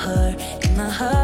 her in my heart.